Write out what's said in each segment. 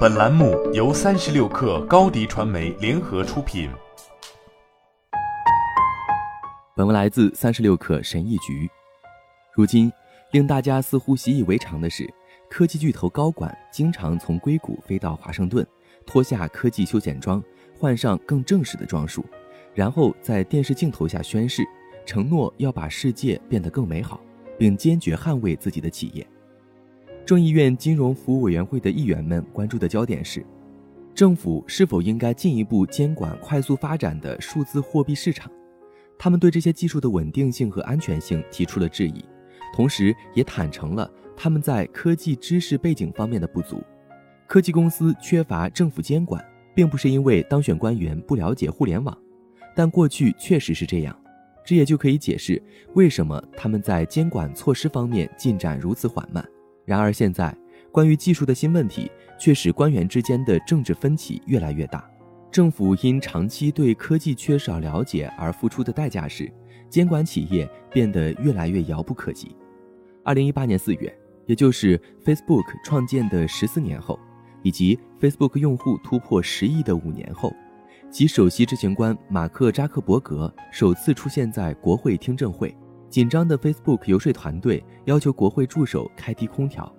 本栏目由三十六氪高低传媒联合出品。本文来自三十六氪神译局。如今，令大家似乎习以为常的是，科技巨头高管经常从硅谷飞到华盛顿，脱下科技休闲装，换上更正式的装束，然后在电视镜头下宣誓，承诺要把世界变得更美好，并坚决捍卫自己的企业。众议院金融服务委员会的议员们关注的焦点是，政府是否应该进一步监管快速发展的数字货币市场。他们对这些技术的稳定性和安全性提出了质疑，同时也坦诚了他们在科技知识背景方面的不足。科技公司缺乏政府监管，并不是因为当选官员不了解互联网，但过去确实是这样。这也就可以解释为什么他们在监管措施方面进展如此缓慢。然而，现在关于技术的新问题却使官员之间的政治分歧越来越大。政府因长期对科技缺少了解而付出的代价是，监管企业变得越来越遥不可及。二零一八年四月，也就是 Facebook 创建的十四年后，以及 Facebook 用户突破十亿的五年后，其首席执行官马克·扎克伯格首次出现在国会听证会。紧张的 Facebook 游说团队要求国会助手开低空调，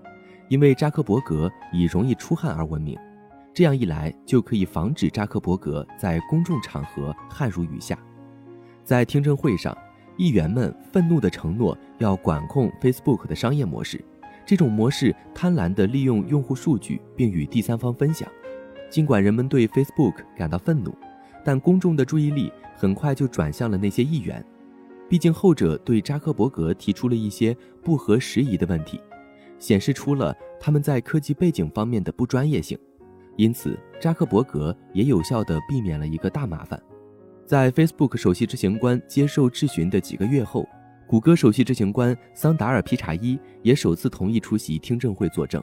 因为扎克伯格以容易出汗而闻名。这样一来，就可以防止扎克伯格在公众场合汗如雨下。在听证会上，议员们愤怒地承诺要管控 Facebook 的商业模式，这种模式贪婪地利用用户数据并与第三方分享。尽管人们对 Facebook 感到愤怒，但公众的注意力很快就转向了那些议员。毕竟，后者对扎克伯格提出了一些不合时宜的问题，显示出了他们在科技背景方面的不专业性。因此，扎克伯格也有效地避免了一个大麻烦。在 Facebook 首席执行官接受质询的几个月后，谷歌首席执行官桑达尔·皮查伊也首次同意出席听证会作证。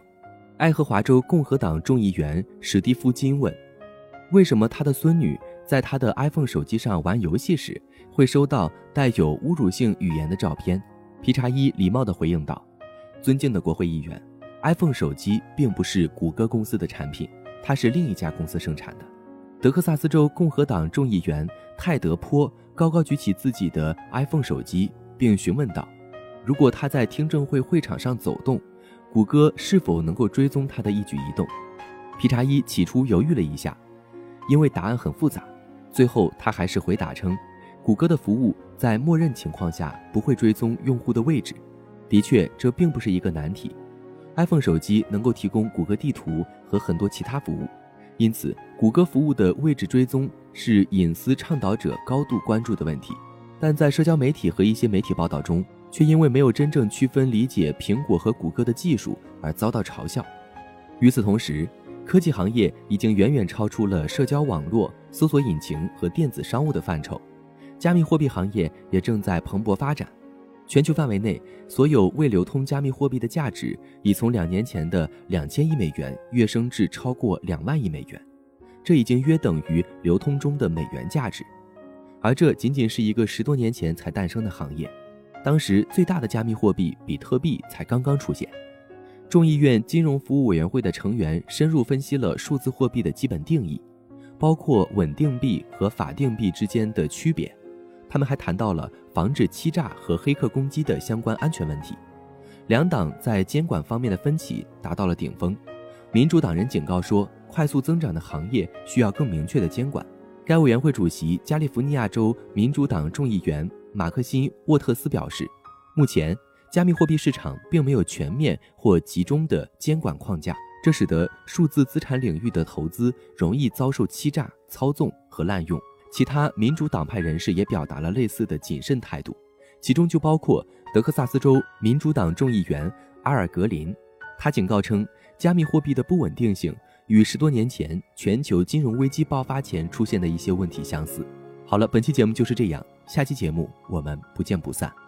爱荷华州共和党众议员史蒂夫·金问：“为什么他的孙女在他的 iPhone 手机上玩游戏时？”会收到带有侮辱性语言的照片，皮查伊礼貌地回应道：“尊敬的国会议员，iPhone 手机并不是谷歌公司的产品，它是另一家公司生产的。”德克萨斯州共和党众议员泰德·坡高高举起自己的 iPhone 手机，并询问道：“如果他在听证会会场上走动，谷歌是否能够追踪他的一举一动？”皮查伊起初犹豫了一下，因为答案很复杂，最后他还是回答称。谷歌的服务在默认情况下不会追踪用户的位置。的确，这并不是一个难题。iPhone 手机能够提供谷歌地图和很多其他服务，因此谷歌服务的位置追踪是隐私倡导者高度关注的问题。但在社交媒体和一些媒体报道中，却因为没有真正区分理解苹果和谷歌的技术而遭到嘲笑。与此同时，科技行业已经远远超出了社交网络、搜索引擎和电子商务的范畴。加密货币行业也正在蓬勃发展，全球范围内所有未流通加密货币的价值已从两年前的两千亿美元跃升至超过两万亿美元，这已经约等于流通中的美元价值。而这仅仅是一个十多年前才诞生的行业，当时最大的加密货币比特币才刚刚出现。众议院金融服务委员会的成员深入分析了数字货币的基本定义，包括稳定币和法定币之间的区别。他们还谈到了防止欺诈和黑客攻击的相关安全问题。两党在监管方面的分歧达到了顶峰。民主党人警告说，快速增长的行业需要更明确的监管。该委员会主席加利福尼亚州民主党众议员马克辛·沃特斯表示，目前加密货币市场并没有全面或集中的监管框架，这使得数字资产领域的投资容易遭受欺诈、操纵和滥用。其他民主党派人士也表达了类似的谨慎态度，其中就包括德克萨斯州民主党众议员阿尔格林。他警告称，加密货币的不稳定性与十多年前全球金融危机爆发前出现的一些问题相似。好了，本期节目就是这样，下期节目我们不见不散。